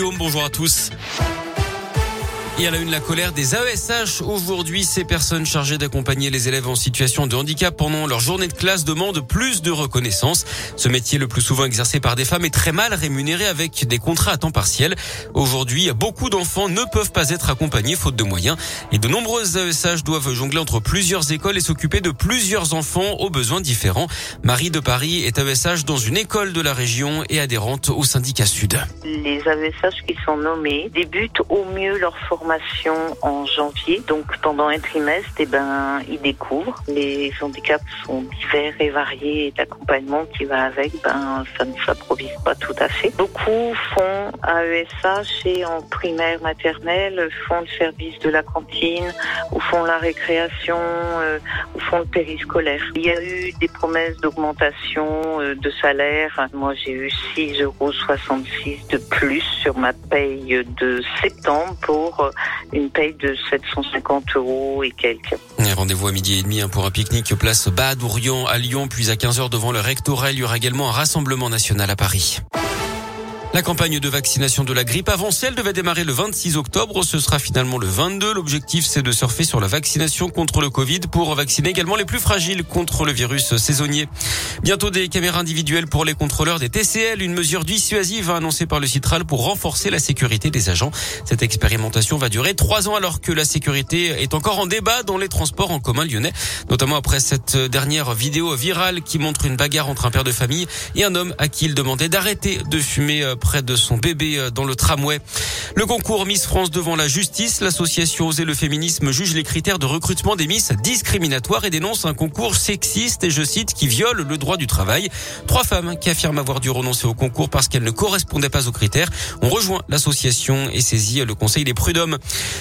Bonjour à tous. Et à la une, la colère des AESH. Aujourd'hui, ces personnes chargées d'accompagner les élèves en situation de handicap pendant leur journée de classe demandent plus de reconnaissance. Ce métier, le plus souvent exercé par des femmes, est très mal rémunéré avec des contrats à temps partiel. Aujourd'hui, beaucoup d'enfants ne peuvent pas être accompagnés faute de moyens. Et de nombreuses AESH doivent jongler entre plusieurs écoles et s'occuper de plusieurs enfants aux besoins différents. Marie de Paris est AESH dans une école de la région et adhérente au syndicat Sud. Les AESH qui sont nommés débutent au mieux leur formation en janvier. Donc pendant un trimestre, eh ben, ils découvrent. Les handicaps sont divers et variés et l'accompagnement qui va avec, ben, ça ne s'improvise pas tout à fait. Beaucoup font AESH et en primaire maternelle font le service de la cantine ou font la récréation euh, ou font le périscolaire. Il y a eu des promesses d'augmentation euh, de salaire. Moi, j'ai eu 6,66 euros de plus sur ma paye de septembre pour euh, une paye de 750 euros et quelques. Rendez-vous à midi et demi hein, pour un pique-nique place Bad à Lyon, puis à 15h devant le rectorat. Il y aura également un rassemblement national à Paris. La campagne de vaccination de la grippe avancielle devait démarrer le 26 octobre. Ce sera finalement le 22. L'objectif, c'est de surfer sur la vaccination contre le Covid pour vacciner également les plus fragiles contre le virus saisonnier. Bientôt des caméras individuelles pour les contrôleurs des TCL, une mesure dissuasive annoncée par le Citral pour renforcer la sécurité des agents. Cette expérimentation va durer trois ans alors que la sécurité est encore en débat dans les transports en commun lyonnais, notamment après cette dernière vidéo virale qui montre une bagarre entre un père de famille et un homme à qui il demandait d'arrêter de fumer près de son bébé euh, dans le tramway. Le concours Miss France devant la justice, l'association Oser le féminisme juge les critères de recrutement des Miss discriminatoires et dénonce un concours sexiste et je cite qui viole le droit du travail. Trois femmes qui affirment avoir dû renoncer au concours parce qu'elles ne correspondaient pas aux critères ont rejoint l'association et saisi le conseil des prud'hommes.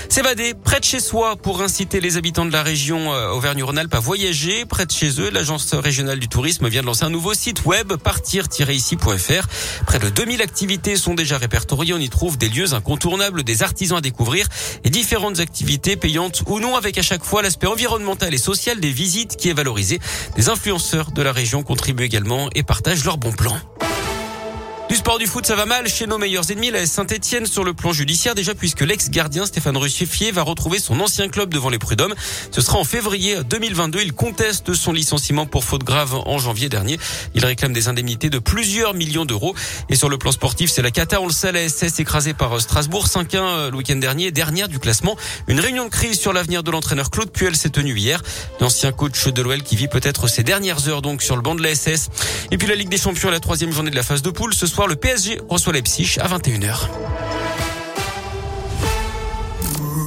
S'évader près de chez soi pour inciter les habitants de la région euh, Auvergne-Rhône-Alpes à voyager près de chez eux. L'agence régionale du tourisme vient de lancer un nouveau site web partir-ici.fr. Près de 2000 activités activités sont déjà répertoriées. On y trouve des lieux incontournables, des artisans à découvrir et différentes activités payantes ou non avec à chaque fois l'aspect environnemental et social des visites qui est valorisé. Des influenceurs de la région contribuent également et partagent leurs bons plans. Du sport du foot, ça va mal chez nos meilleurs ennemis, la Saint-Etienne sur le plan judiciaire déjà puisque l'ex-gardien Stéphane Russifier va retrouver son ancien club devant les prud'hommes. Ce sera en février 2022. Il conteste son licenciement pour faute grave en janvier dernier. Il réclame des indemnités de plusieurs millions d'euros. Et sur le plan sportif, c'est la Cata, on le sait, la SS écrasée par Strasbourg, 5-1 euh, le week-end dernier, dernière du classement. Une réunion de crise sur l'avenir de l'entraîneur Claude Puel s'est tenue hier. L'ancien coach de l'OL qui vit peut-être ses dernières heures donc sur le banc de la SS. Et puis la Ligue des Champions, la troisième journée de la phase de poule. Ce soir, le PSG reçoit Leipzig à 21h.